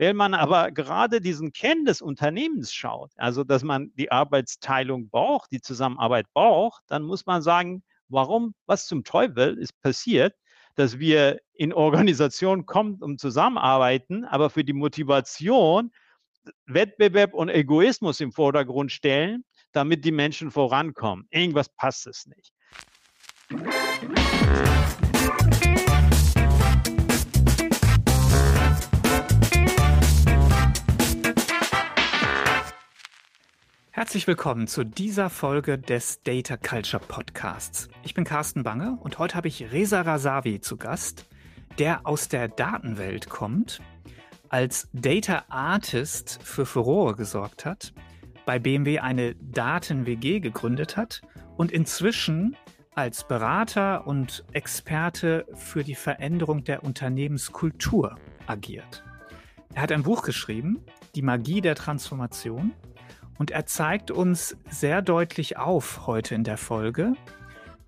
Wenn man aber gerade diesen Kern des Unternehmens schaut, also dass man die Arbeitsteilung braucht, die Zusammenarbeit braucht, dann muss man sagen, warum, was zum Teufel ist passiert, dass wir in Organisationen kommen, um zusammenarbeiten, aber für die Motivation Wettbewerb und Egoismus im Vordergrund stellen, damit die Menschen vorankommen. Irgendwas passt es nicht. Herzlich willkommen zu dieser Folge des Data Culture Podcasts. Ich bin Carsten Bange und heute habe ich Reza Rasavi zu Gast, der aus der Datenwelt kommt, als Data Artist für Furore gesorgt hat, bei BMW eine Daten-WG gegründet hat und inzwischen als Berater und Experte für die Veränderung der Unternehmenskultur agiert. Er hat ein Buch geschrieben, Die Magie der Transformation, und er zeigt uns sehr deutlich auf heute in der Folge,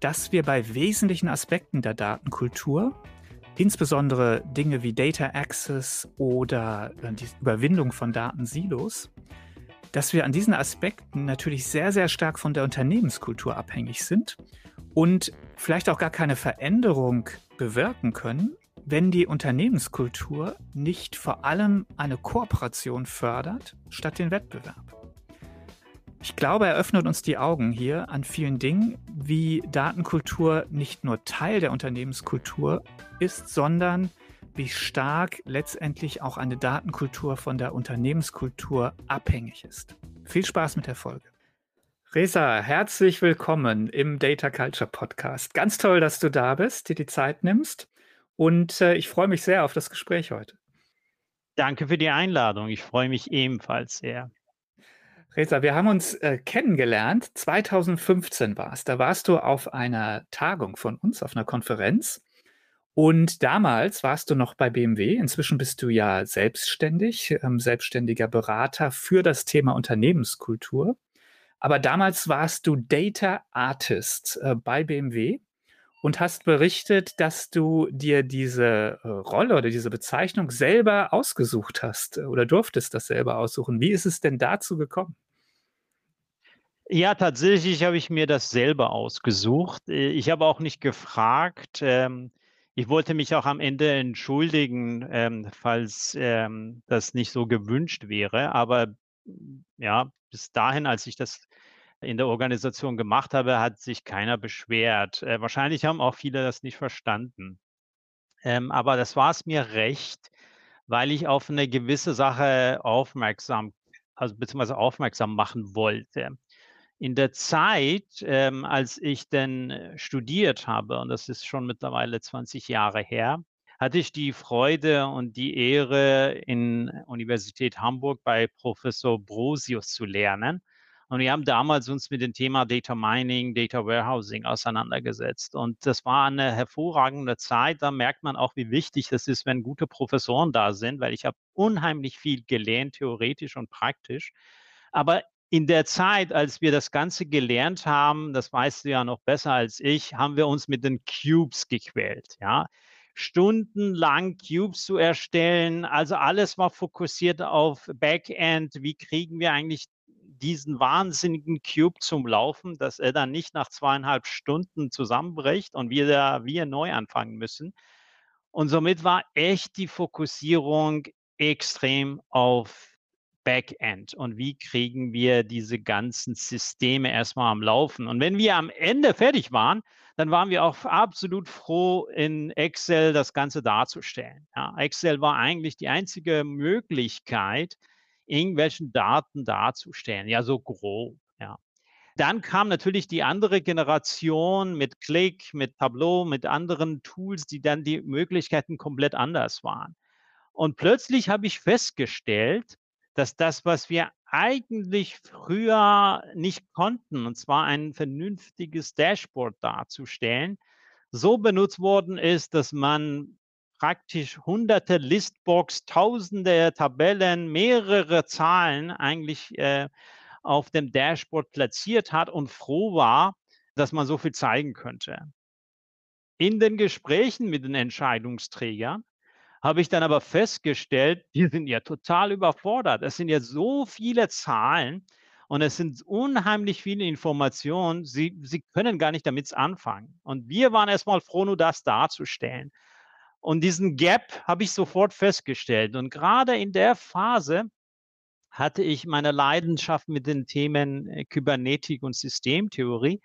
dass wir bei wesentlichen Aspekten der Datenkultur, insbesondere Dinge wie Data Access oder äh, die Überwindung von Datensilos, dass wir an diesen Aspekten natürlich sehr, sehr stark von der Unternehmenskultur abhängig sind und vielleicht auch gar keine Veränderung bewirken können, wenn die Unternehmenskultur nicht vor allem eine Kooperation fördert statt den Wettbewerb. Ich glaube, er öffnet uns die Augen hier an vielen Dingen, wie Datenkultur nicht nur Teil der Unternehmenskultur ist, sondern wie stark letztendlich auch eine Datenkultur von der Unternehmenskultur abhängig ist. Viel Spaß mit der Folge. Resa, herzlich willkommen im Data Culture Podcast. Ganz toll, dass du da bist, dir die Zeit nimmst. Und äh, ich freue mich sehr auf das Gespräch heute. Danke für die Einladung. Ich freue mich ebenfalls sehr. Reza, wir haben uns äh, kennengelernt. 2015 war es. Da warst du auf einer Tagung von uns, auf einer Konferenz. Und damals warst du noch bei BMW. Inzwischen bist du ja selbstständig, ähm, selbstständiger Berater für das Thema Unternehmenskultur. Aber damals warst du Data Artist äh, bei BMW und hast berichtet, dass du dir diese äh, Rolle oder diese Bezeichnung selber ausgesucht hast äh, oder durftest das selber aussuchen. Wie ist es denn dazu gekommen? Ja, tatsächlich habe ich mir das selber ausgesucht. Äh, ich habe auch nicht gefragt. Ähm, ich wollte mich auch am Ende entschuldigen, ähm, falls ähm, das nicht so gewünscht wäre. Aber ja, bis dahin, als ich das in der Organisation gemacht habe, hat sich keiner beschwert. Äh, wahrscheinlich haben auch viele das nicht verstanden. Aber das war es mir recht, weil ich auf eine gewisse Sache aufmerksam, also beziehungsweise aufmerksam machen wollte. In der Zeit, ähm, als ich denn äh, studiert habe, und das ist schon mittlerweile 20 Jahre her, hatte ich die Freude und die Ehre, in Universität Hamburg bei Professor Brosius zu lernen. Und wir haben damals uns mit dem Thema Data Mining, Data Warehousing auseinandergesetzt. Und das war eine hervorragende Zeit. Da merkt man auch, wie wichtig es ist, wenn gute Professoren da sind, weil ich habe unheimlich viel gelernt, theoretisch und praktisch. Aber in der Zeit, als wir das Ganze gelernt haben, das weißt du ja noch besser als ich, haben wir uns mit den Cubes gequält. Ja, stundenlang Cubes zu erstellen. Also alles war fokussiert auf Backend. Wie kriegen wir eigentlich diesen wahnsinnigen Cube zum Laufen, dass er dann nicht nach zweieinhalb Stunden zusammenbricht und wir, da, wir neu anfangen müssen. Und somit war echt die Fokussierung extrem auf Backend und wie kriegen wir diese ganzen Systeme erstmal am Laufen. Und wenn wir am Ende fertig waren, dann waren wir auch absolut froh, in Excel das Ganze darzustellen. Ja, Excel war eigentlich die einzige Möglichkeit, irgendwelchen Daten darzustellen. Ja, so grob. Ja. Dann kam natürlich die andere Generation mit Click, mit Tableau, mit anderen Tools, die dann die Möglichkeiten komplett anders waren. Und plötzlich habe ich festgestellt, dass das, was wir eigentlich früher nicht konnten, und zwar ein vernünftiges Dashboard darzustellen, so benutzt worden ist, dass man praktisch hunderte Listbox, tausende Tabellen, mehrere Zahlen eigentlich äh, auf dem Dashboard platziert hat und froh war, dass man so viel zeigen könnte. In den Gesprächen mit den Entscheidungsträgern habe ich dann aber festgestellt, die sind ja total überfordert. Es sind ja so viele Zahlen und es sind unheimlich viele Informationen. Sie, sie können gar nicht damit anfangen. Und wir waren erstmal froh, nur das darzustellen. Und diesen Gap habe ich sofort festgestellt. Und gerade in der Phase hatte ich meine Leidenschaft mit den Themen äh, Kybernetik und Systemtheorie.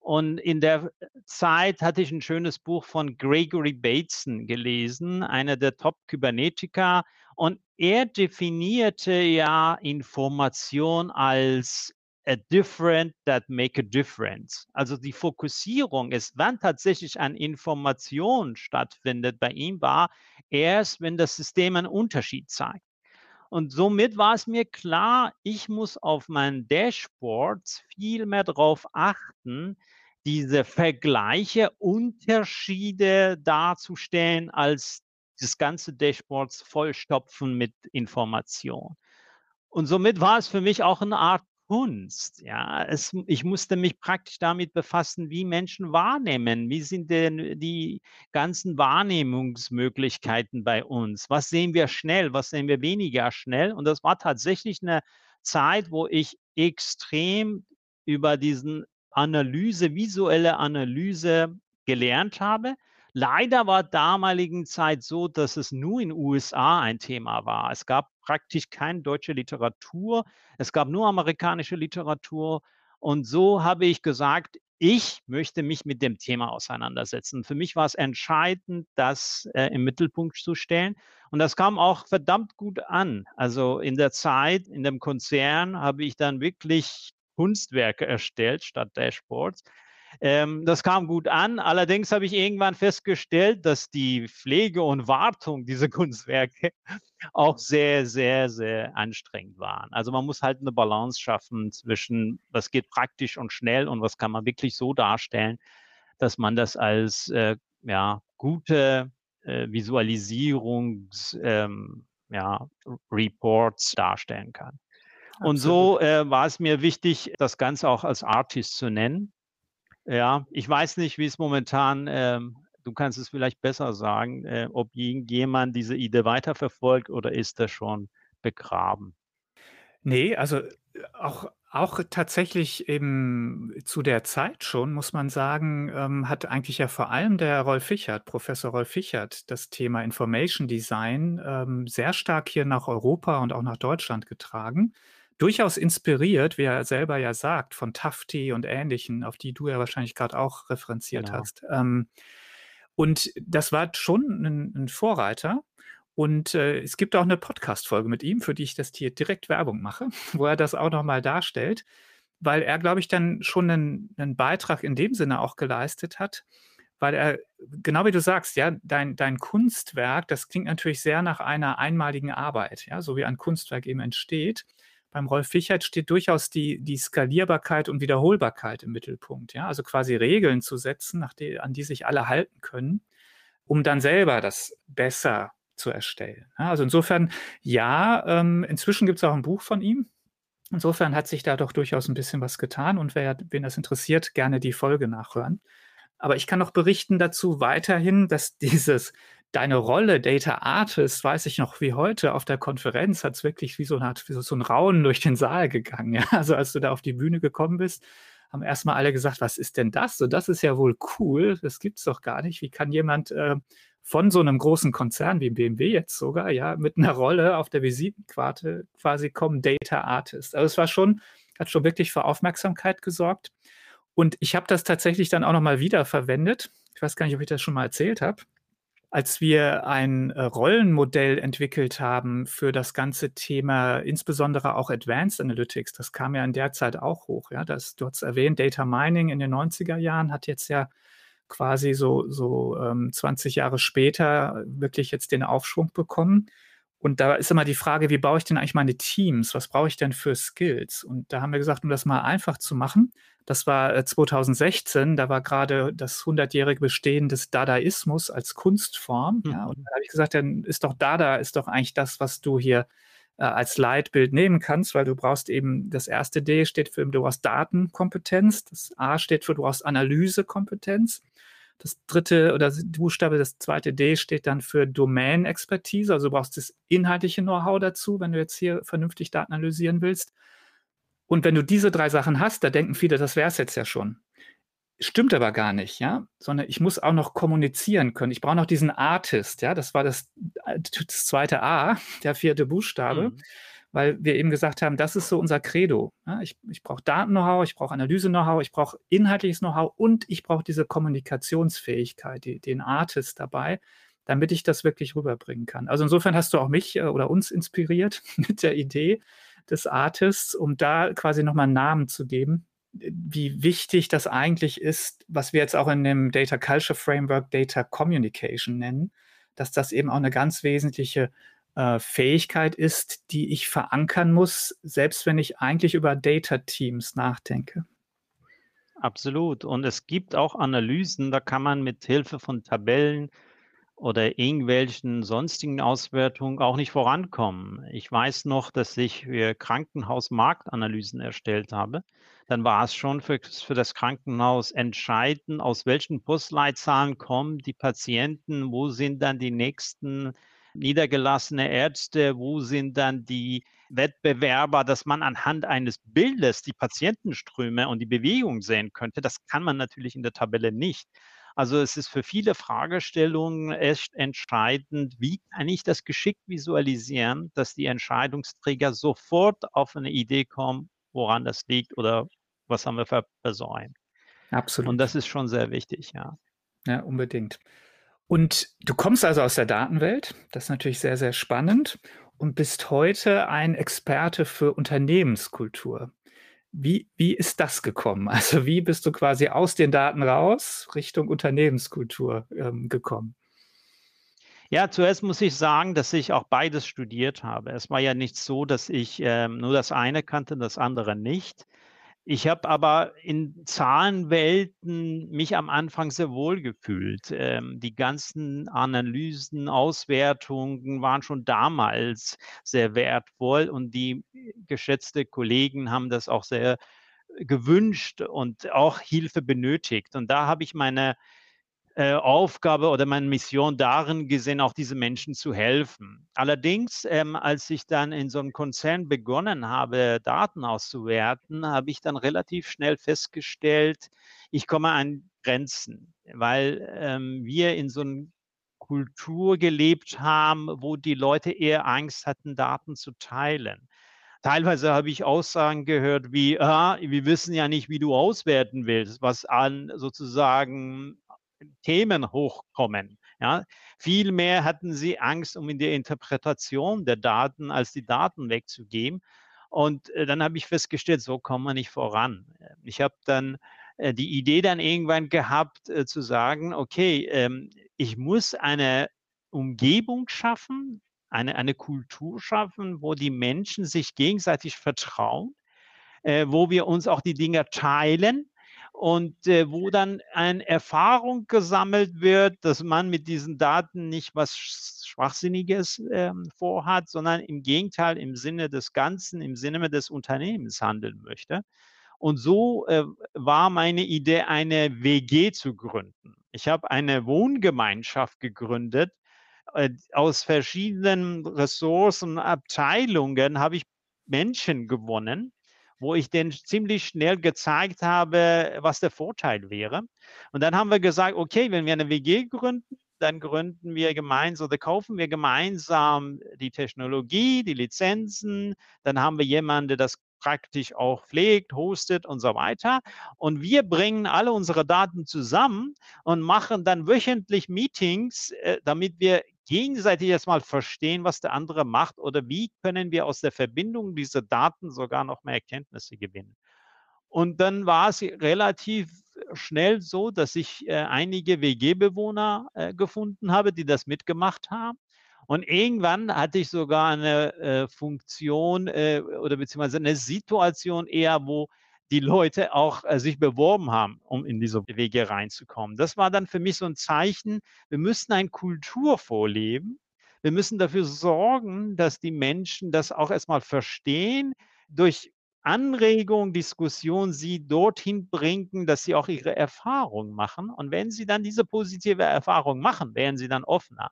Und in der Zeit hatte ich ein schönes Buch von Gregory Bateson gelesen, einer der Top-Kybernetiker. Und er definierte ja Information als a different that make a difference. Also die Fokussierung ist, wann tatsächlich eine Information stattfindet bei ihm, war erst, wenn das System einen Unterschied zeigt. Und somit war es mir klar, ich muss auf meinen Dashboards viel mehr darauf achten, diese Vergleiche, Unterschiede darzustellen, als das ganze Dashboards vollstopfen mit Information. Und somit war es für mich auch eine Art Kunst. Ja, es, ich musste mich praktisch damit befassen, wie Menschen wahrnehmen. Wie sind denn die ganzen Wahrnehmungsmöglichkeiten bei uns? Was sehen wir schnell? Was sehen wir weniger schnell? Und das war tatsächlich eine Zeit, wo ich extrem über diesen Analyse, visuelle Analyse gelernt habe. Leider war damaligen Zeit so, dass es nur in USA ein Thema war. Es gab praktisch keine deutsche Literatur, es gab nur amerikanische Literatur. Und so habe ich gesagt, ich möchte mich mit dem Thema auseinandersetzen. Für mich war es entscheidend, das äh, im Mittelpunkt zu stellen. Und das kam auch verdammt gut an. Also in der Zeit, in dem Konzern habe ich dann wirklich Kunstwerke erstellt statt Dashboards. Ähm, das kam gut an. Allerdings habe ich irgendwann festgestellt, dass die Pflege und Wartung dieser Kunstwerke auch sehr, sehr, sehr anstrengend waren. Also man muss halt eine Balance schaffen zwischen, was geht praktisch und schnell und was kann man wirklich so darstellen, dass man das als äh, ja, gute äh, Visualisierungs, ähm, ja, Reports darstellen kann. Und so äh, war es mir wichtig, das Ganze auch als Artist zu nennen. Ja, ich weiß nicht, wie es momentan, ähm, du kannst es vielleicht besser sagen, äh, ob irgendjemand diese Idee weiterverfolgt oder ist das schon begraben? Nee, also äh, auch, auch tatsächlich eben zu der Zeit schon, muss man sagen, ähm, hat eigentlich ja vor allem der Rolf Fichert, Professor Rolf Fichert, das Thema Information Design ähm, sehr stark hier nach Europa und auch nach Deutschland getragen durchaus inspiriert, wie er selber ja sagt, von Tafti und Ähnlichen, auf die du ja wahrscheinlich gerade auch referenziert genau. hast. Ähm, und das war schon ein, ein Vorreiter. Und äh, es gibt auch eine Podcast-Folge mit ihm, für die ich das hier direkt Werbung mache, wo er das auch nochmal darstellt, weil er, glaube ich, dann schon einen, einen, Beitrag in dem Sinne auch geleistet hat, weil er, genau wie du sagst, ja, dein, dein Kunstwerk, das klingt natürlich sehr nach einer einmaligen Arbeit, ja, so wie ein Kunstwerk eben entsteht beim Rolf Fichert steht durchaus die, die Skalierbarkeit und Wiederholbarkeit im Mittelpunkt. Ja? Also quasi Regeln zu setzen, die, an die sich alle halten können, um dann selber das besser zu erstellen. Ja? Also insofern, ja, ähm, inzwischen gibt es auch ein Buch von ihm. Insofern hat sich da doch durchaus ein bisschen was getan und wer, wen das interessiert, gerne die Folge nachhören. Aber ich kann noch berichten dazu weiterhin, dass dieses deine Rolle Data Artist, weiß ich noch wie heute, auf der Konferenz hat es wirklich wie so, eine wie so ein Raunen durch den Saal gegangen. Ja? Also als du da auf die Bühne gekommen bist, haben erstmal alle gesagt, was ist denn das? So, das ist ja wohl cool, das gibt es doch gar nicht. Wie kann jemand äh, von so einem großen Konzern wie BMW jetzt sogar, ja, mit einer Rolle auf der Visitenkarte quasi kommen, Data Artist. Also es war schon, hat schon wirklich für Aufmerksamkeit gesorgt. Und ich habe das tatsächlich dann auch nochmal wieder verwendet. Ich weiß gar nicht, ob ich das schon mal erzählt habe als wir ein äh, Rollenmodell entwickelt haben für das ganze Thema, insbesondere auch Advanced Analytics, das kam ja in der Zeit auch hoch. Ja, das, du hast erwähnt, Data Mining in den 90er Jahren hat jetzt ja quasi so, so ähm, 20 Jahre später wirklich jetzt den Aufschwung bekommen. Und da ist immer die Frage, wie baue ich denn eigentlich meine Teams? Was brauche ich denn für Skills? Und da haben wir gesagt, um das mal einfach zu machen, das war 2016, äh, da war gerade das 100-jährige Bestehen des Dadaismus als Kunstform. Mhm. Ja, und da habe ich gesagt, dann ist doch Dada, ist doch eigentlich das, was du hier äh, als Leitbild nehmen kannst, weil du brauchst eben, das erste D steht für, du brauchst Datenkompetenz, das A steht für, du brauchst Analysekompetenz. Das dritte oder Buchstabe, das zweite D steht dann für Domain-Expertise. Also du brauchst das inhaltliche Know-how dazu, wenn du jetzt hier vernünftig Daten analysieren willst. Und wenn du diese drei Sachen hast, da denken viele, das wäre es jetzt ja schon. Stimmt aber gar nicht, ja, sondern ich muss auch noch kommunizieren können. Ich brauche noch diesen Artist, ja, das war das, das zweite A, der vierte Buchstabe, mhm. Weil wir eben gesagt haben, das ist so unser Credo. Ja? Ich, ich brauche Daten-Know-how, ich brauche Analyse-Know-how, ich brauche inhaltliches Know-how und ich brauche diese Kommunikationsfähigkeit, die, den Artist dabei, damit ich das wirklich rüberbringen kann. Also insofern hast du auch mich äh, oder uns inspiriert mit der Idee des Artists, um da quasi nochmal einen Namen zu geben wie wichtig das eigentlich ist, was wir jetzt auch in dem Data Culture Framework Data Communication nennen, dass das eben auch eine ganz wesentliche äh, Fähigkeit ist, die ich verankern muss, selbst wenn ich eigentlich über Data Teams nachdenke. Absolut. Und es gibt auch Analysen, da kann man mit Hilfe von Tabellen oder irgendwelchen sonstigen Auswertungen auch nicht vorankommen. Ich weiß noch, dass ich für Krankenhausmarktanalysen erstellt habe dann war es schon für, für das Krankenhaus entscheidend, aus welchen Postleitzahlen kommen die Patienten, wo sind dann die nächsten niedergelassene Ärzte, wo sind dann die Wettbewerber, dass man anhand eines Bildes die Patientenströme und die Bewegung sehen könnte. Das kann man natürlich in der Tabelle nicht. Also es ist für viele Fragestellungen echt entscheidend, wie kann ich das geschickt visualisieren, dass die Entscheidungsträger sofort auf eine Idee kommen, woran das liegt oder was haben wir versäumt. Absolut. Und das ist schon sehr wichtig, ja. Ja, unbedingt. Und du kommst also aus der Datenwelt, das ist natürlich sehr, sehr spannend und bist heute ein Experte für Unternehmenskultur. Wie, wie ist das gekommen? Also wie bist du quasi aus den Daten raus Richtung Unternehmenskultur ähm, gekommen? Ja, zuerst muss ich sagen, dass ich auch beides studiert habe. Es war ja nicht so, dass ich ähm, nur das eine kannte, das andere nicht. Ich habe aber in Zahlenwelten mich am Anfang sehr wohl gefühlt. Ähm, die ganzen Analysen, Auswertungen waren schon damals sehr wertvoll und die geschätzte Kollegen haben das auch sehr gewünscht und auch Hilfe benötigt. Und da habe ich meine äh, Aufgabe oder meine Mission darin gesehen, auch diese Menschen zu helfen. Allerdings, ähm, als ich dann in so einem Konzern begonnen habe, Daten auszuwerten, habe ich dann relativ schnell festgestellt, ich komme an Grenzen, weil ähm, wir in so einer Kultur gelebt haben, wo die Leute eher Angst hatten, Daten zu teilen. Teilweise habe ich Aussagen gehört wie, ah, wir wissen ja nicht, wie du auswerten willst, was an sozusagen Themen hochkommen. Ja, vielmehr hatten sie Angst um in der Interpretation der Daten, als die Daten wegzugeben. Und äh, dann habe ich festgestellt, so kommen wir nicht voran. Ich habe dann äh, die Idee dann irgendwann gehabt, äh, zu sagen, okay, ähm, ich muss eine Umgebung schaffen, eine, eine Kultur schaffen, wo die Menschen sich gegenseitig vertrauen, wo wir uns auch die Dinge teilen und äh, wo dann eine Erfahrung gesammelt wird, dass man mit diesen Daten nicht was Schwachsinniges äh, vorhat, sondern im Gegenteil im Sinne des Ganzen, im Sinne des Unternehmens handeln möchte. Und so äh, war meine Idee, eine WG zu gründen. Ich habe eine Wohngemeinschaft gegründet. Äh, aus verschiedenen Ressourcen, Abteilungen habe ich Menschen gewonnen, wo ich denen ziemlich schnell gezeigt habe, was der Vorteil wäre. Und dann haben wir gesagt, okay, wenn wir eine WG gründen, dann gründen wir gemeinsam oder kaufen wir gemeinsam die Technologie, die Lizenzen. Dann haben wir jemanden, der das praktisch auch pflegt, hostet und so weiter. Und wir bringen alle unsere Daten zusammen und machen dann wöchentlich Meetings, äh, damit wir gegenseitig erstmal verstehen, was der andere macht oder wie können wir aus der Verbindung dieser Daten sogar noch mehr Erkenntnisse gewinnen. Und dann war es relativ schnell so, dass ich äh, einige WG-Bewohner äh, gefunden habe, die das mitgemacht haben. Und irgendwann hatte ich sogar eine äh, Funktion äh, oder beziehungsweise eine Situation eher, wo die Leute auch äh, sich beworben haben, um in diese Wege reinzukommen. Das war dann für mich so ein Zeichen, wir müssen eine Kultur vorleben. Wir müssen dafür sorgen, dass die Menschen das auch erstmal verstehen durch Anregung, Diskussion sie dorthin bringen, dass sie auch ihre Erfahrung machen. Und wenn sie dann diese positive Erfahrung machen, werden sie dann offener.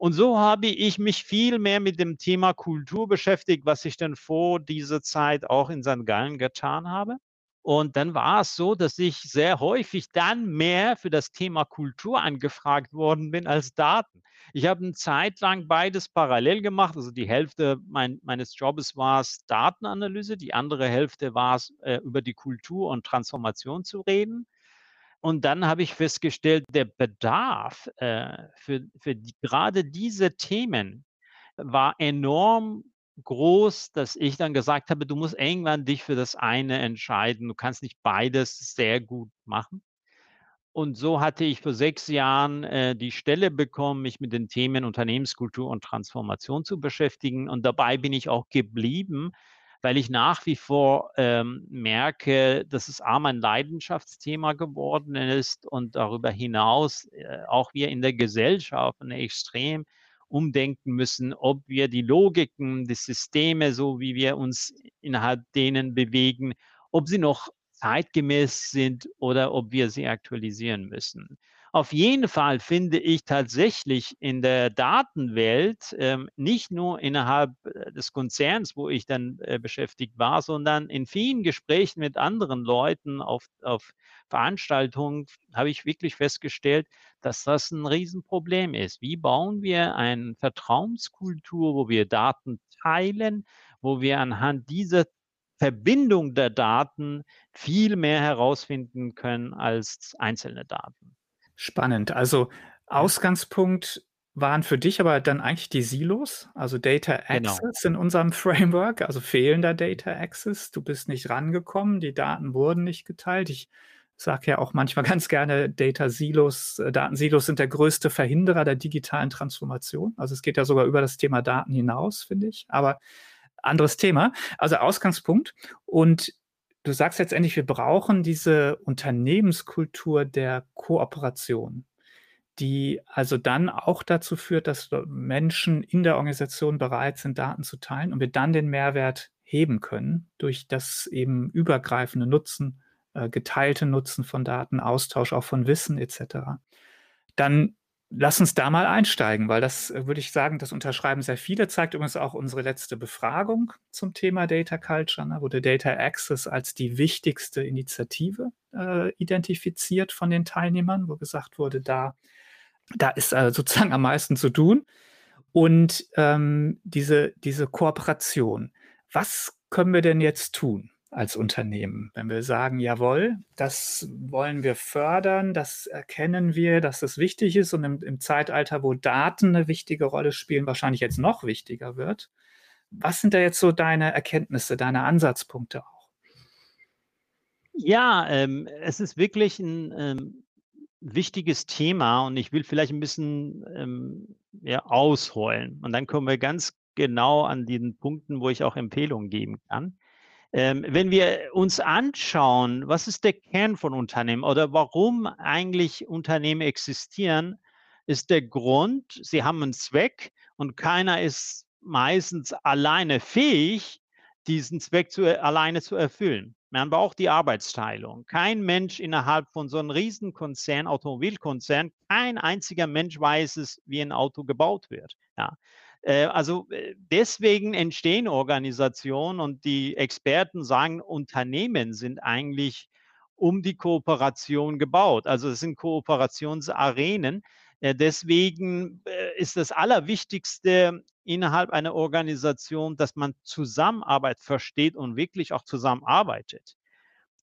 Und so habe ich mich viel mehr mit dem Thema Kultur beschäftigt, was ich dann vor dieser Zeit auch in St. Gallen getan habe. Und dann war es so, dass ich sehr häufig dann mehr für das Thema Kultur angefragt worden bin als Daten. Ich habe eine Zeit lang beides parallel gemacht. Also die Hälfte mein, meines Jobs war es Datenanalyse, die andere Hälfte war es, äh, über die Kultur und Transformation zu reden. Und dann habe ich festgestellt, der Bedarf äh, für, für die, gerade diese Themen war enorm groß, dass ich dann gesagt habe, du musst irgendwann dich für das eine entscheiden. Du kannst nicht beides sehr gut machen. Und so hatte ich vor sechs Jahren äh, die Stelle bekommen, mich mit den Themen Unternehmenskultur und Transformation zu beschäftigen. Und dabei bin ich auch geblieben, weil ich nach wie vor ähm, merke, dass es A, mein Leidenschaftsthema geworden ist und darüber hinaus äh, auch wir in der Gesellschaft eine extrem umdenken müssen, ob wir die Logiken, die Systeme, so wie wir uns innerhalb denen bewegen, ob sie noch zeitgemäß sind oder ob wir sie aktualisieren müssen. Auf jeden Fall finde ich tatsächlich in der Datenwelt ähm, nicht nur innerhalb äh, des Konzerns, wo ich dann äh, beschäftigt war, sondern in vielen Gesprächen mit anderen Leuten auf, auf Veranstaltungen habe ich wirklich festgestellt, dass das ein Riesenproblem ist. Wie bauen wir eine Vertrauenskultur, wo wir Daten teilen, wo wir anhand dieser Verbindung der Daten viel mehr herausfinden können als einzelne Daten. Spannend. Also Ausgangspunkt waren für dich aber dann eigentlich die Silos, also Data genau. Access genau. in unserem Framework, also fehlender Data Access. Du bist nicht rangekommen, die Daten wurden nicht geteilt. Ich sage ja auch manchmal ganz gerne, Data Silos, äh, Datensilos sind der größte Verhinderer der digitalen Transformation. Also es geht ja sogar über das Thema Daten hinaus, finde ich. Aber anderes Thema. Also Ausgangspunkt. Und du sagst letztendlich, wir brauchen diese Unternehmenskultur der Kooperation, die also dann auch dazu führt, dass Menschen in der Organisation bereit sind, Daten zu teilen und wir dann den Mehrwert heben können durch das eben übergreifende Nutzen, äh, geteilte Nutzen von Daten, Austausch auch von Wissen etc. Dann Lass uns da mal einsteigen, weil das äh, würde ich sagen, das unterschreiben sehr viele. Zeigt übrigens auch unsere letzte Befragung zum Thema Data Culture. Ne, wurde Data Access als die wichtigste Initiative äh, identifiziert von den Teilnehmern, wo gesagt wurde, da, da ist äh, sozusagen am meisten zu tun. Und ähm, diese, diese Kooperation, was können wir denn jetzt tun? Als Unternehmen. Wenn wir sagen, jawohl, das wollen wir fördern, das erkennen wir, dass das wichtig ist und im, im, Zeitalter, wo Daten eine wichtige Rolle spielen, wahrscheinlich jetzt noch wichtiger wird. Was sind da jetzt so deine Erkenntnisse, deine Ansatzpunkte auch? Ja, ähm, es ist wirklich ein ähm, wichtiges Thema und ich will vielleicht ein bisschen ähm, ja, ausholen und dann kommen wir ganz genau an den Punkten, wo ich auch Empfehlungen geben kann. Ähm, wenn wir uns anschauen, was ist der Kern von Unternehmen oder warum eigentlich Unternehmen existieren, ist der Grund, sie haben einen Zweck und keiner ist meistens alleine fähig, diesen Zweck zu, alleine zu erfüllen. Man braucht die Arbeitsteilung. Kein Mensch innerhalb von so einem Riesenkonzern, Automobilkonzern, kein einziger Mensch weiß es, wie ein Auto gebaut wird. Ja. Äh, also äh, deswegen entstehen Organisationen und die Experten sagen, Unternehmen sind eigentlich um die Kooperation gebaut. Also es sind Kooperationsarenen. Äh, deswegen ist das Allerwichtigste innerhalb einer Organisation, dass man Zusammenarbeit versteht und wirklich auch zusammenarbeitet.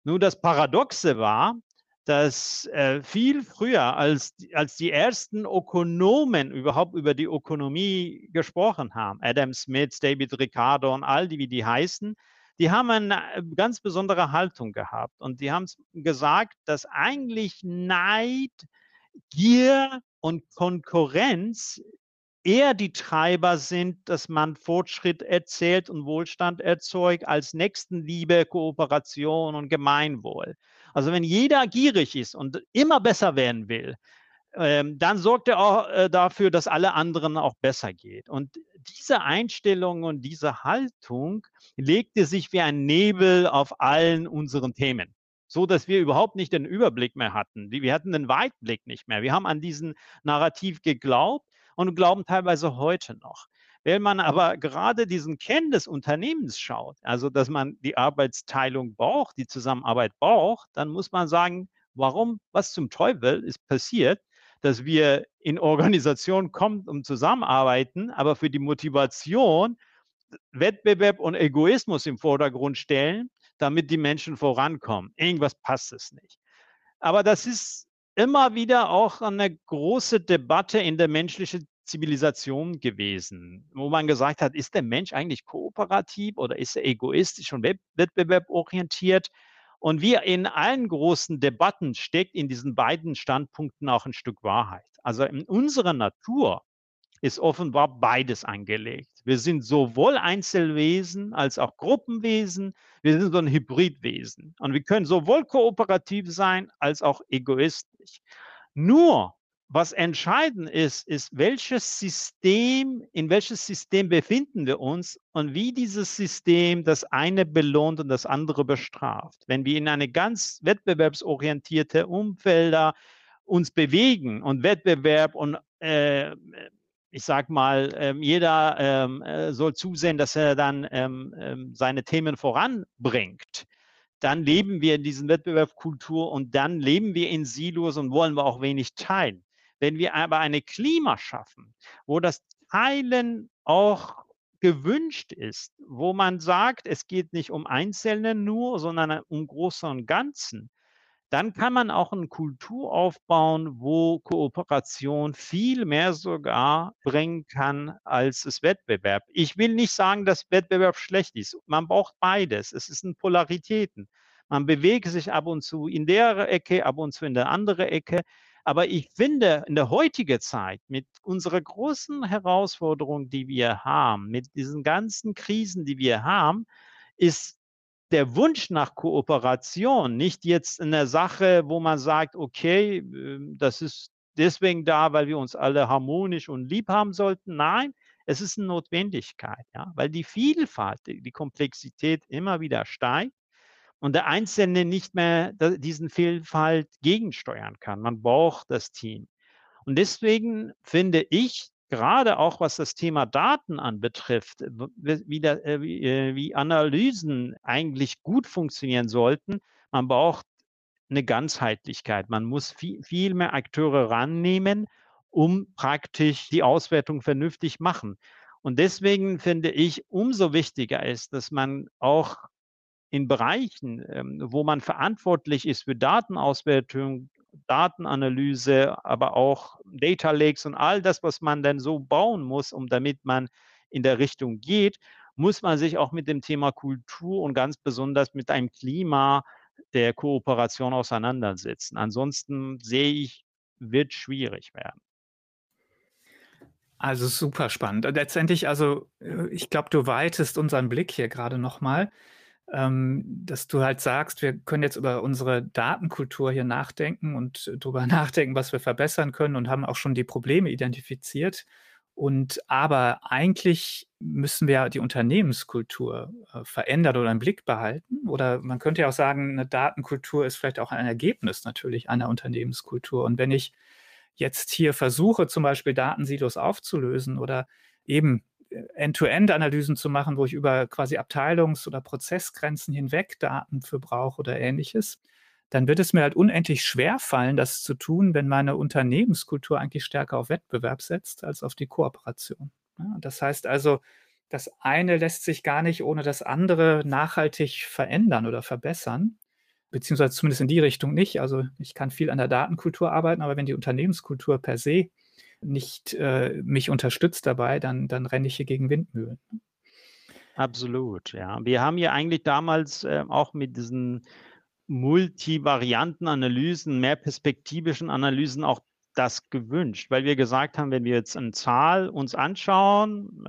Nur das Paradoxe war, dass äh, viel früher, als, als die ersten Ökonomen überhaupt über die Ökonomie gesprochen haben, Adam Smith, David Ricardo und all die, wie die heißen, die haben eine äh, ganz besondere Haltung gehabt. Und die haben gesagt, dass eigentlich Neid, Gier und Konkurrenz eher die Treiber sind, dass man Fortschritt erzählt und Wohlstand erzeugt, als Nächstenliebe, Kooperation und Gemeinwohl. Also wenn jeder gierig ist und immer besser werden will, ähm, dann sorgt er auch äh, dafür, dass alle anderen auch besser geht. Und diese Einstellung und diese Haltung legte sich wie ein Nebel auf allen unseren Themen so dass wir überhaupt nicht den Überblick mehr hatten. Wir hatten den Weitblick nicht mehr. Wir haben an diesen Narrativ geglaubt und glauben teilweise heute noch. Wenn man aber gerade diesen Kern des Unternehmens schaut, also dass man die Arbeitsteilung braucht, die Zusammenarbeit braucht, dann muss man sagen, warum, was zum Teufel ist passiert, dass wir in Organisationen kommen, um zusammenarbeiten, aber für die Motivation Wettbewerb und Egoismus im Vordergrund stellen, damit die Menschen vorankommen. Irgendwas passt es nicht. Aber das ist immer wieder auch eine große Debatte in der menschlichen Zivilisation gewesen, wo man gesagt hat, ist der Mensch eigentlich kooperativ oder ist er egoistisch und wettbewerborientiert? Und wie in allen großen Debatten steckt in diesen beiden Standpunkten auch ein Stück Wahrheit. Also in unserer Natur ist offenbar beides angelegt. Wir sind sowohl Einzelwesen als auch Gruppenwesen. Wir sind so ein Hybridwesen. Und wir können sowohl kooperativ sein als auch egoistisch. Nur, was entscheidend ist, ist, welches System, in welches System befinden wir uns und wie dieses System das eine belohnt und das andere bestraft. Wenn wir in eine ganz wettbewerbsorientierte Umfelder uns bewegen und Wettbewerb und äh, ich sag mal, ähm, jeder ähm, äh, soll zusehen, dass er dann ähm, seine Themen voranbringt. Dann leben wir in diesen Wettbewerbskultur und dann leben wir in Silos und wollen wir auch wenig teilen. Wenn wir aber eine Klima schaffen, wo das Teilen auch gewünscht ist, wo man sagt, es geht nicht um Einzelne nur, sondern um Große und Ganzen, dann kann man auch eine Kultur aufbauen, wo Kooperation viel mehr sogar bringen kann als das Wettbewerb. Ich will nicht sagen, dass Wettbewerb schlecht ist. Man braucht beides. Es sind Polaritäten. Man bewegt sich ab und zu in der Ecke, ab und zu in der andere Ecke. Aber ich finde, in der heutigen Zeit, mit unserer großen Herausforderung, die wir haben, mit diesen ganzen Krisen, die wir haben, ist der Wunsch nach Kooperation nicht jetzt in der Sache, wo man sagt, okay, ähm, das ist deswegen da, weil wir uns alle harmonisch und lieb haben sollten. Nein, es ist eine Notwendigkeit, ja, weil die Vielfalt, die Komplexität immer wieder steigt und der Einzelne nicht mehr diesen Vielfalt gegensteuern kann. Man braucht das Team. Und deswegen finde ich, gerade auch was das Thema Daten anbetrifft, wie, da, äh, wie, äh, wie Analysen eigentlich gut funktionieren sollten, man braucht eine Ganzheitlichkeit. Man muss viel, viel mehr Akteure rannehmen, um praktisch die Auswertung vernünftig machen. Und deswegen finde ich, umso wichtiger ist, dass man auch in Bereichen, ähm, wo man verantwortlich ist für Datenauswertung, Datenanalyse, aber auch Data Lakes und all das, was man dann so bauen muss, um damit man in der Richtung geht, muss man sich auch mit dem Thema Kultur und ganz besonders mit einem Klima der Kooperation auseinandersetzen. Ansonsten sehe ich, wird schwierig werden. Also super spannend. Letztendlich, also äh, ich glaube, du weitest unseren Blick hier gerade nochmal ähm, dass du halt sagst, wir können jetzt über unsere Datenkultur hier nachdenken und darüber nachdenken, was wir verbessern können und haben auch schon die Probleme identifiziert. Und aber eigentlich müssen wir die Unternehmenskultur äh, verändern oder im Blick behalten. Oder man könnte ja auch sagen, eine Datenkultur ist vielleicht auch ein Ergebnis natürlich einer Unternehmenskultur. Und wenn ich jetzt hier versuche, zum Beispiel Datensilos aufzulösen oder eben End-to-End-Analysen zu machen, wo ich über quasi Abteilungs- oder Prozessgrenzen hinweg Daten für brauche oder ähnliches, dann wird es mir halt unendlich schwer fallen, das zu tun, wenn meine Unternehmenskultur eigentlich stärker auf Wettbewerb setzt als auf die Kooperation. Das heißt also, das eine lässt sich gar nicht ohne das andere nachhaltig verändern oder verbessern, beziehungsweise zumindest in die Richtung nicht. Also ich kann viel an der Datenkultur arbeiten, aber wenn die Unternehmenskultur per se nicht äh, mich unterstützt dabei, dann, dann renne ich hier gegen Windmühlen. Absolut, ja. Wir haben ja eigentlich damals äh, auch mit diesen multivarianten Analysen, mehr perspektivischen Analysen auch das gewünscht, weil wir gesagt haben, wenn wir jetzt eine Zahl uns anschauen,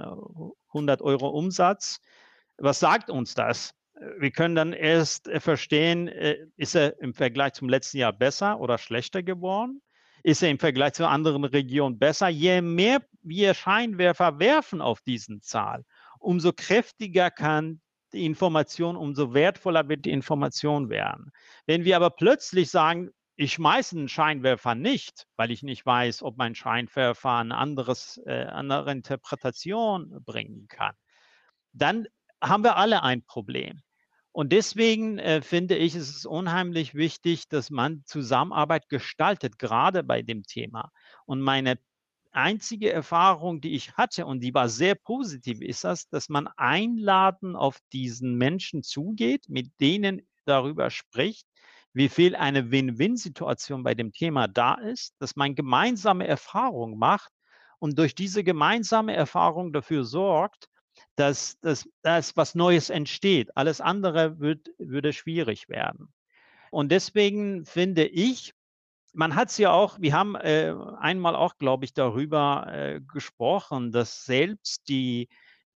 100 äh, Euro Umsatz, was sagt uns das? Wir können dann erst äh, verstehen, äh, ist er im Vergleich zum letzten Jahr besser oder schlechter geworden? Ist er im Vergleich zu anderen Regionen besser. Je mehr wir Scheinwerfer werfen auf diesen Zahl, umso kräftiger kann die Information, umso wertvoller wird die Information werden. Wenn wir aber plötzlich sagen, ich schmeiße einen Scheinwerfer nicht, weil ich nicht weiß, ob mein Scheinwerfer eine anderes, äh, andere Interpretation bringen kann, dann haben wir alle ein Problem. Und deswegen äh, finde ich, ist es unheimlich wichtig, dass man Zusammenarbeit gestaltet, gerade bei dem Thema. Und meine einzige Erfahrung, die ich hatte, und die war sehr positiv, ist das, dass man einladen auf diesen Menschen zugeht, mit denen darüber spricht, wie viel eine Win-Win-Situation bei dem Thema da ist, dass man gemeinsame Erfahrung macht und durch diese gemeinsame Erfahrung dafür sorgt, dass, dass, dass was Neues entsteht. Alles andere wird, würde schwierig werden. Und deswegen finde ich, man hat es ja auch, wir haben äh, einmal auch, glaube ich, darüber äh, gesprochen, dass selbst die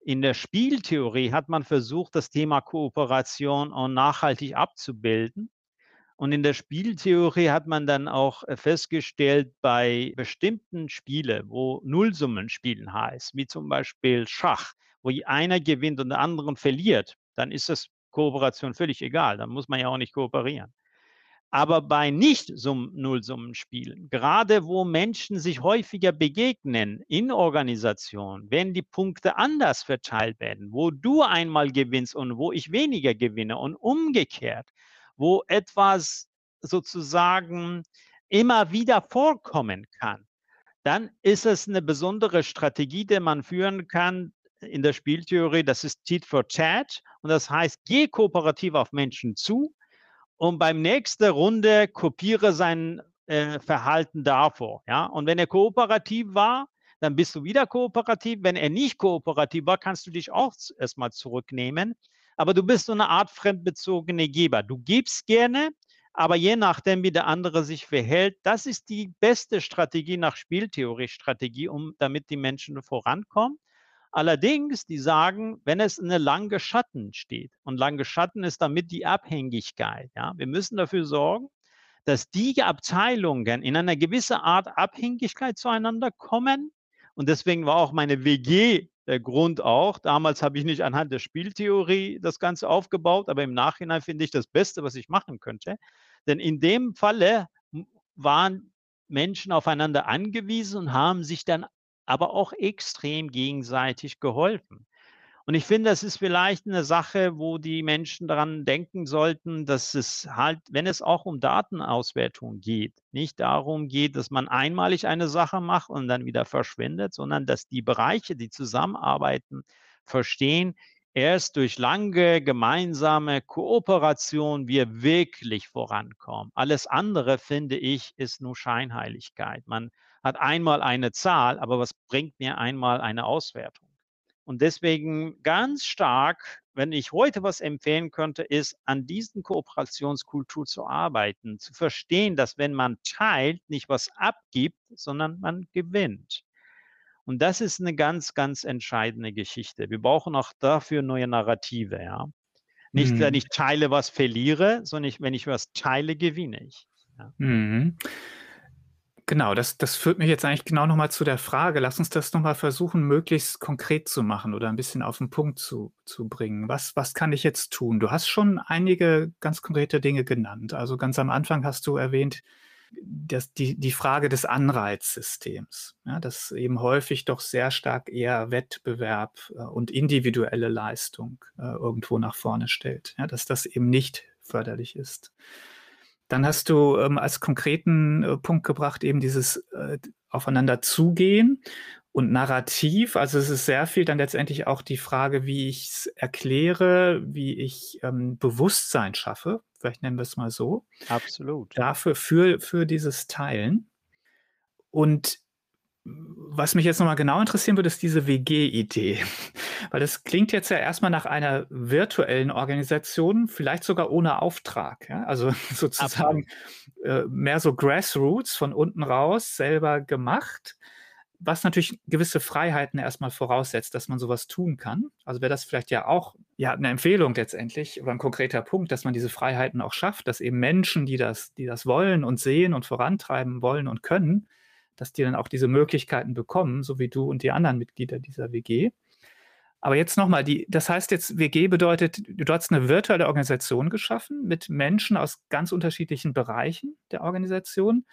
in der Spieltheorie hat man versucht, das Thema Kooperation und nachhaltig abzubilden. Und in der Spieltheorie hat man dann auch äh, festgestellt, bei bestimmten Spielen, wo Nullsummenspielen heißt, wie zum Beispiel Schach, wo einer gewinnt und der andere verliert, dann ist das Kooperation völlig egal. Dann muss man ja auch nicht kooperieren. Aber bei Nicht-Nullsummenspielen, gerade wo Menschen sich häufiger begegnen in Organisationen, wenn die Punkte anders verteilt werden, wo du einmal gewinnst und wo ich weniger gewinne und umgekehrt, wo etwas sozusagen immer wieder vorkommen kann, dann ist es eine besondere Strategie, die man führen kann in der Spieltheorie. Das ist Tit for Tat und das heißt, geh kooperativ auf Menschen zu und beim nächsten Runde kopiere sein äh, Verhalten davor. Ja? Und wenn er kooperativ war, dann bist du wieder kooperativ. Wenn er nicht kooperativ war, kannst du dich auch erstmal zurücknehmen aber du bist so eine Art fremdbezogene Geber. Du gibst gerne, aber je nachdem, wie der andere sich verhält, das ist die beste Strategie nach Spieltheorie-Strategie, um damit die Menschen vorankommen. Allerdings, die sagen, wenn es eine lange Schatten steht, und lange Schatten ist damit die Abhängigkeit. Ja? Wir müssen dafür sorgen, dass die Abteilungen in einer gewissen Art Abhängigkeit zueinander kommen. Und deswegen war auch meine WG der Grund auch. Damals habe ich nicht anhand der Spieltheorie das Ganze aufgebaut, aber im Nachhinein finde ich das Beste, was ich machen könnte. Denn in dem Falle waren Menschen aufeinander angewiesen und haben sich dann aber auch extrem gegenseitig geholfen. Und ich finde, das ist vielleicht eine Sache, wo die Menschen daran denken sollten, dass es halt, wenn es auch um Datenauswertung geht, nicht darum geht, dass man einmalig eine Sache macht und dann wieder verschwindet, sondern dass die Bereiche, die zusammenarbeiten, verstehen, erst durch lange gemeinsame Kooperation wir wirklich vorankommen. Alles andere, finde ich, ist nur Scheinheiligkeit. Man hat einmal eine Zahl, aber was bringt mir einmal eine Auswertung? Und deswegen ganz stark, wenn ich heute was empfehlen könnte, ist, an diesen Kooperationskultur zu arbeiten, zu verstehen, dass wenn man teilt, nicht was abgibt, sondern man gewinnt. Und das ist eine ganz, ganz entscheidende Geschichte. Wir brauchen auch dafür neue Narrative, ja. Nicht, mhm. wenn ich teile, was verliere, sondern ich, wenn ich was teile, gewinne ich. Ja. Mhm. Genau, das, das führt mich jetzt eigentlich genau nochmal zu der Frage. Lass uns das nochmal versuchen, möglichst konkret zu machen oder ein bisschen auf den Punkt zu, zu bringen. Was, was kann ich jetzt tun? Du hast schon einige ganz konkrete Dinge genannt. Also ganz am Anfang hast du erwähnt, dass die, die Frage des Anreizsystems, ja, das eben häufig doch sehr stark eher Wettbewerb äh, und individuelle Leistung äh, irgendwo nach vorne stellt, ja, dass das eben nicht förderlich ist. Dann hast du ähm, als konkreten äh, Punkt gebracht eben dieses äh, Aufeinander zugehen und Narrativ. Also es ist sehr viel dann letztendlich auch die Frage, wie ich es erkläre, wie ich ähm, Bewusstsein schaffe. Vielleicht nennen wir es mal so. Absolut. Dafür, für, für dieses Teilen. Und was mich jetzt nochmal genau interessieren würde, ist diese WG-Idee. Weil das klingt jetzt ja erstmal nach einer virtuellen Organisation, vielleicht sogar ohne Auftrag. Ja? Also sozusagen äh, mehr so Grassroots von unten raus selber gemacht, was natürlich gewisse Freiheiten erstmal voraussetzt, dass man sowas tun kann. Also wäre das vielleicht ja auch ja, eine Empfehlung letztendlich oder ein konkreter Punkt, dass man diese Freiheiten auch schafft, dass eben Menschen, die das, die das wollen und sehen und vorantreiben wollen und können, dass die dann auch diese Möglichkeiten bekommen, so wie du und die anderen Mitglieder dieser WG. Aber jetzt nochmal, das heißt jetzt, WG bedeutet, du hast eine virtuelle Organisation geschaffen mit Menschen aus ganz unterschiedlichen Bereichen der Organisation.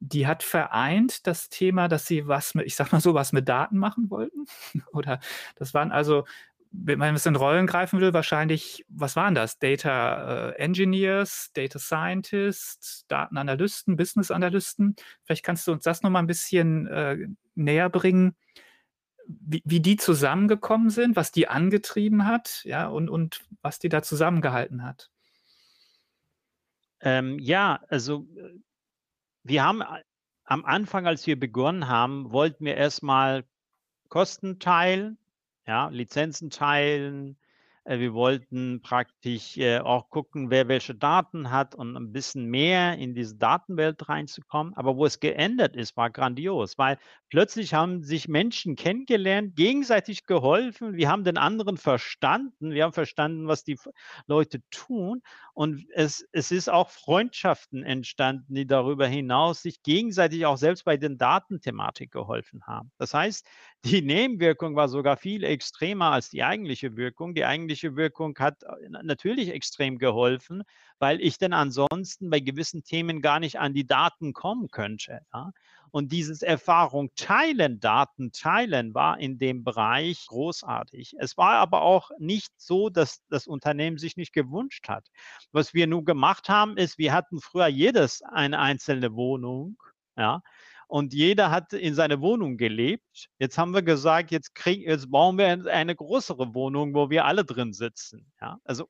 Die hat vereint das Thema, dass sie was mit, ich sag mal so, was mit Daten machen wollten. Oder das waren also wenn man es in Rollen greifen will, wahrscheinlich, was waren das? Data äh, Engineers, Data Scientists, Datenanalysten, Business Analysten. Vielleicht kannst du uns das nochmal ein bisschen äh, näher bringen, wie, wie, die zusammengekommen sind, was die angetrieben hat, ja, und, und was die da zusammengehalten hat. Ähm, ja, also äh, wir haben äh, am Anfang, als wir begonnen haben, wollten wir erstmal Kosten teilen ja, Lizenzen teilen. Äh, wir wollten praktisch äh, auch gucken, wer welche Daten hat und ein bisschen mehr in diese Datenwelt reinzukommen. Aber wo es geändert ist, war grandios, weil plötzlich haben sich Menschen kennengelernt, gegenseitig geholfen. Wir haben den anderen verstanden. Wir haben verstanden, was die Leute tun. Und es, es ist auch Freundschaften entstanden, die darüber hinaus sich gegenseitig auch selbst bei den Datenthematik geholfen haben. Das heißt, die Nebenwirkung war sogar viel extremer als die eigentliche Wirkung. Die eigentliche Wirkung hat äh, natürlich extrem geholfen, weil ich dann ansonsten bei gewissen Themen gar nicht an die Daten kommen könnte. Ja? Und dieses Erfahrung teilen, Daten teilen, war in dem Bereich großartig. Es war aber auch nicht so, dass das Unternehmen sich nicht gewünscht hat. Was wir nun gemacht haben, ist, wir hatten früher jedes eine einzelne Wohnung. Ja, und jeder hat in seiner Wohnung gelebt. Jetzt haben wir gesagt, jetzt, krieg, jetzt bauen wir eine größere Wohnung, wo wir alle drin sitzen. Ja? Also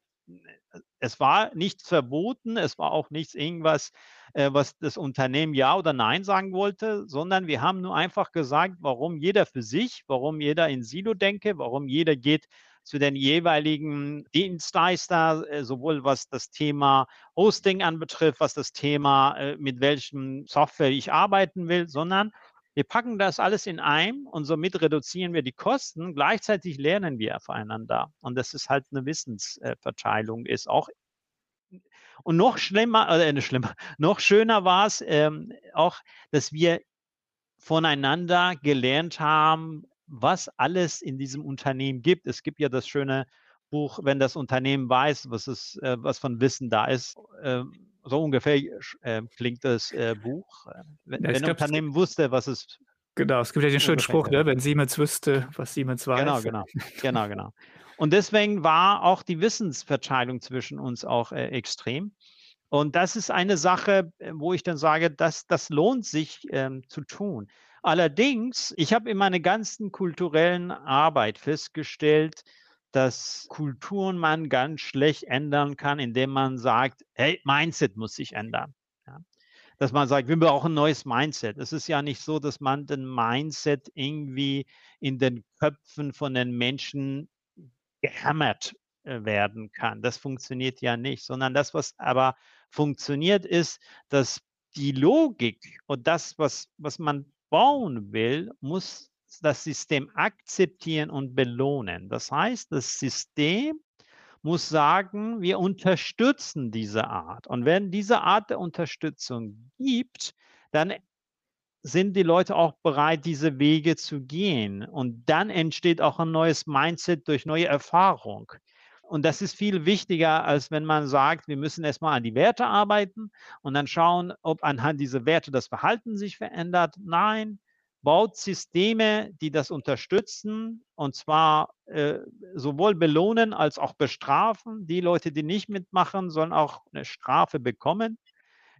es war nichts verboten, es war auch nichts irgendwas, äh, was das Unternehmen ja oder nein sagen wollte, sondern wir haben nur einfach gesagt, warum jeder für sich, warum jeder in Silo denke, warum jeder geht zu den jeweiligen Dienstleister, äh, sowohl was das Thema Hosting anbetrifft, was das Thema, äh, mit welchem Software ich arbeiten will, sondern wir packen das alles in ein und somit reduzieren wir die Kosten. Gleichzeitig lernen wir voneinander. Und das ist halt eine Wissensverteilung, ist auch und noch schlimmer, äh, schlimmer, noch schöner war es ähm, auch, dass wir voneinander gelernt haben, was alles in diesem Unternehmen gibt. Es gibt ja das schöne Buch, wenn das Unternehmen weiß, was, es, äh, was von Wissen da ist. Äh, so ungefähr äh, klingt das äh, Buch. Äh, wenn, ja, wenn ein Unternehmen wusste, was es. Genau, es gibt ja den schönen Spruch, ne? wenn Siemens wüsste, was Siemens weiß. Genau, genau, genau, genau. Und deswegen war auch die Wissensverteilung zwischen uns auch äh, extrem. Und das ist eine Sache, wo ich dann sage, dass das lohnt sich ähm, zu tun. Allerdings, ich habe in meiner ganzen kulturellen Arbeit festgestellt, dass Kulturen man ganz schlecht ändern kann, indem man sagt, hey, Mindset muss sich ändern. Ja? Dass man sagt, wir brauchen ein neues Mindset. Es ist ja nicht so, dass man den Mindset irgendwie in den Köpfen von den Menschen gehämmert äh, werden kann. Das funktioniert ja nicht, sondern das, was aber funktioniert, ist, dass die Logik und das, was, was man bauen will, muss das System akzeptieren und belohnen. Das heißt, das System muss sagen, wir unterstützen diese Art. Und wenn diese Art der Unterstützung gibt, dann sind die Leute auch bereit, diese Wege zu gehen. Und dann entsteht auch ein neues Mindset durch neue Erfahrung. Und das ist viel wichtiger, als wenn man sagt, wir müssen erstmal an die Werte arbeiten und dann schauen, ob anhand dieser Werte das Verhalten sich verändert. Nein, baut Systeme, die das unterstützen und zwar äh, sowohl belohnen als auch bestrafen. Die Leute, die nicht mitmachen, sollen auch eine Strafe bekommen.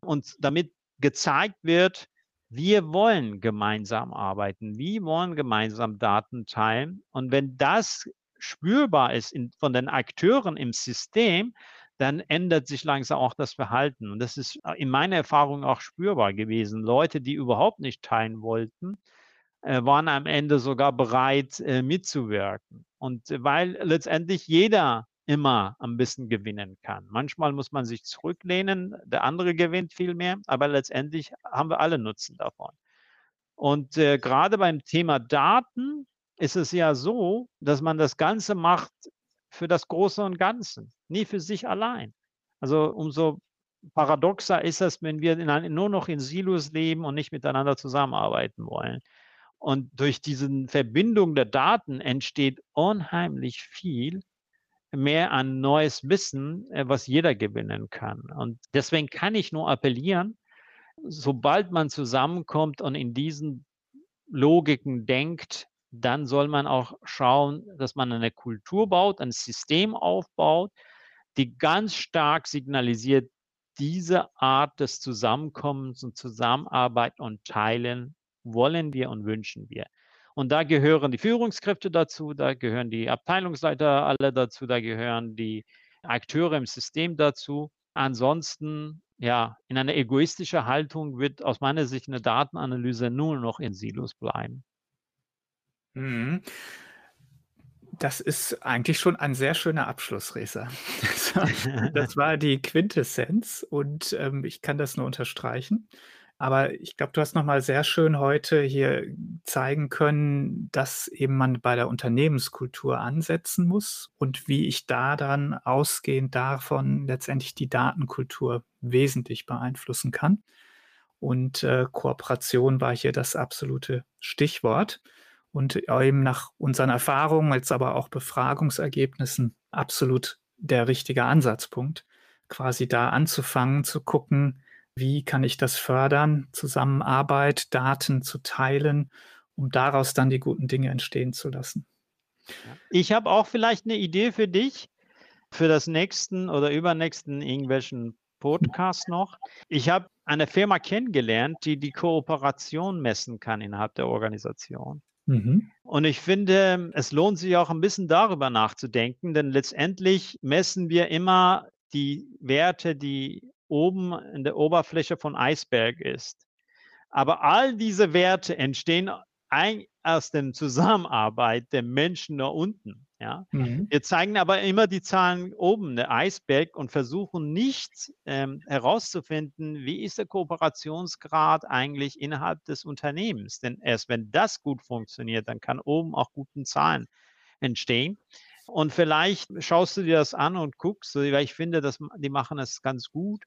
Und damit gezeigt wird, wir wollen gemeinsam arbeiten, wir wollen gemeinsam Daten teilen. Und wenn das spürbar ist in, von den Akteuren im System, dann ändert sich langsam auch das Verhalten. Und das ist äh, in meiner Erfahrung auch spürbar gewesen. Leute, die überhaupt nicht teilen wollten, äh, waren am Ende sogar bereit, äh, mitzuwirken. Und weil letztendlich jeder immer ein bisschen gewinnen kann. Manchmal muss man sich zurücklehnen, der andere gewinnt viel mehr, aber letztendlich haben wir alle Nutzen davon. Und äh, gerade beim Thema Daten ist es ja so, dass man das Ganze macht für das Große und Ganze, nie für sich allein. Also umso paradoxer ist es, wenn wir in, nur noch in Silos leben und nicht miteinander zusammenarbeiten wollen. Und durch diese Verbindung der Daten entsteht unheimlich viel mehr an neues Wissen, äh, was jeder gewinnen kann. Und deswegen kann ich nur appellieren, sobald man zusammenkommt und in diesen Logiken denkt, dann soll man auch schauen, dass man eine Kultur baut, ein System aufbaut, die ganz stark signalisiert, diese Art des Zusammenkommens und Zusammenarbeit und Teilen wollen wir und wünschen wir. Und da gehören die Führungskräfte dazu, da gehören die Abteilungsleiter alle dazu, da gehören die Akteure im System dazu. Ansonsten, ja, in einer egoistischen Haltung wird aus meiner Sicht eine Datenanalyse nur noch in Silos bleiben. Mhm. Das ist eigentlich schon ein sehr schöner Abschluss, Resa. Das war, die Quintessenz und ähm, ich kann das nur unterstreichen. Aber ich glaube, du hast nochmal sehr schön heute hier zeigen können, dass eben man bei der Unternehmenskultur ansetzen muss und wie ich da dann ausgehend davon letztendlich die Datenkultur wesentlich beeinflussen kann. Und äh, Kooperation war hier das absolute Stichwort und eben nach unseren Erfahrungen, jetzt aber auch Befragungsergebnissen absolut der richtige Ansatzpunkt, quasi da anzufangen, zu gucken, wie kann ich das fördern, Zusammenarbeit, Daten zu teilen, um daraus dann die guten Dinge entstehen zu lassen. Ich habe auch vielleicht eine Idee für dich, für das nächsten oder übernächsten irgendwelchen Podcast noch. Ich habe eine Firma kennengelernt, die die Kooperation messen kann innerhalb der Organisation. Mhm. Und ich finde, es lohnt sich auch ein bisschen darüber nachzudenken, denn letztendlich messen wir immer die Werte, die oben in der Oberfläche von Eisberg ist. Aber all diese Werte entstehen aus der Zusammenarbeit der Menschen da unten. Ja? Mhm. Wir zeigen aber immer die Zahlen oben, der Eisberg, und versuchen nicht ähm, herauszufinden, wie ist der Kooperationsgrad eigentlich innerhalb des Unternehmens. Denn erst wenn das gut funktioniert, dann kann oben auch guten Zahlen entstehen. Und vielleicht schaust du dir das an und guckst, weil ich finde, dass die machen es ganz gut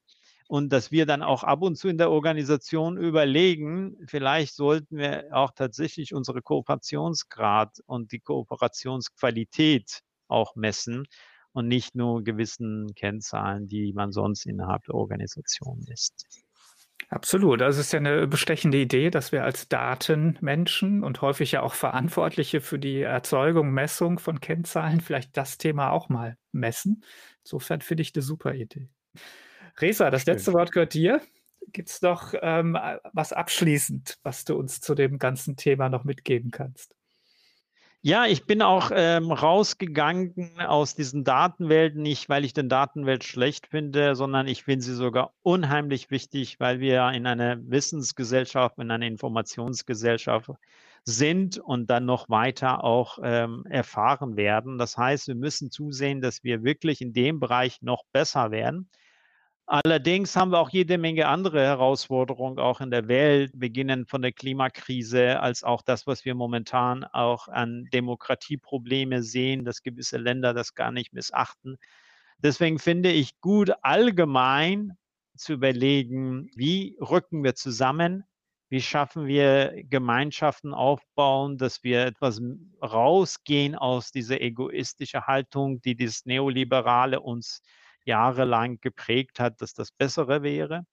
und dass wir dann auch ab und zu in der Organisation überlegen, vielleicht sollten wir auch tatsächlich unsere Kooperationsgrad und die Kooperationsqualität auch messen und nicht nur gewissen Kennzahlen, die man sonst innerhalb der Organisation misst. Absolut. Das ist ja eine bestechende Idee, dass wir als Datenmenschen und häufig ja auch Verantwortliche für die Erzeugung, Messung von Kennzahlen vielleicht das Thema auch mal messen. Insofern finde ich eine super Idee. Resa, das Stimmt. letzte Wort gehört dir. Gibt es noch ähm, was abschließend, was du uns zu dem ganzen Thema noch mitgeben kannst? Ja, ich bin auch ähm, rausgegangen aus diesen Datenwelten, nicht weil ich den Datenwelt schlecht finde, sondern ich finde sie sogar unheimlich wichtig, weil wir in einer Wissensgesellschaft, in einer Informationsgesellschaft sind und dann noch weiter auch ähm, erfahren werden. Das heißt, wir müssen zusehen, dass wir wirklich in dem Bereich noch besser werden. Allerdings haben wir auch jede Menge andere Herausforderungen auch in der Welt, beginnend von der Klimakrise, als auch das, was wir momentan auch an Demokratieprobleme sehen, dass gewisse Länder das gar nicht missachten. Deswegen finde ich gut allgemein zu überlegen, wie rücken wir zusammen, wie schaffen wir Gemeinschaften aufbauen, dass wir etwas rausgehen aus dieser egoistischen Haltung, die das Neoliberale uns jahrelang geprägt hat, dass das Bessere wäre.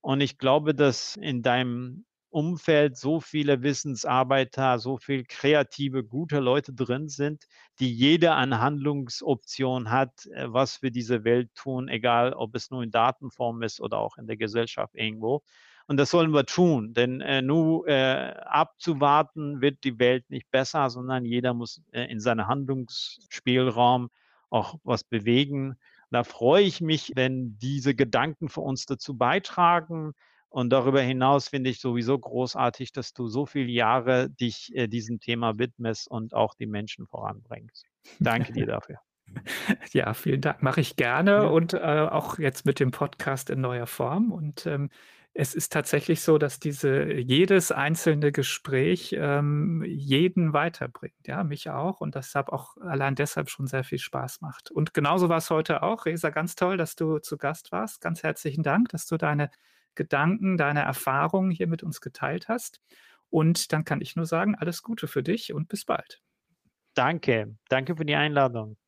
Und ich glaube, dass in deinem Umfeld so viele Wissensarbeiter, so viele kreative, gute Leute drin sind, die jeder eine Handlungsoption hat, äh, was für diese Welt tun, egal ob es nur in Datenform ist oder auch in der Gesellschaft irgendwo. Und das sollen wir tun, denn äh, nur äh, abzuwarten wird die Welt nicht besser, sondern jeder muss äh, in seinem Handlungsspielraum auch was bewegen. Da freue ich mich, wenn diese Gedanken für uns dazu beitragen. Und darüber hinaus finde ich sowieso großartig, dass du so viele Jahre dich äh, diesem Thema widmest und auch die Menschen voranbringst. Danke dir dafür. Ja, vielen Dank. Mache ich gerne ja. und äh, auch jetzt mit dem Podcast in neuer Form. Und ähm, es ist tatsächlich so, dass diese jedes einzelne Gespräch, ähm, jeden weiterbringt, ja, mich auch und deshalb auch allein deshalb schon sehr viel Spaß macht. Und genauso war es heute auch. Resa, ganz toll, dass du zu Gast warst. Ganz herzlichen Dank, dass du deine Gedanken, deine Erfahrungen hier mit uns geteilt hast. Und dann kann ich nur sagen, alles Gute für dich und bis bald. Danke. Danke für die Einladung.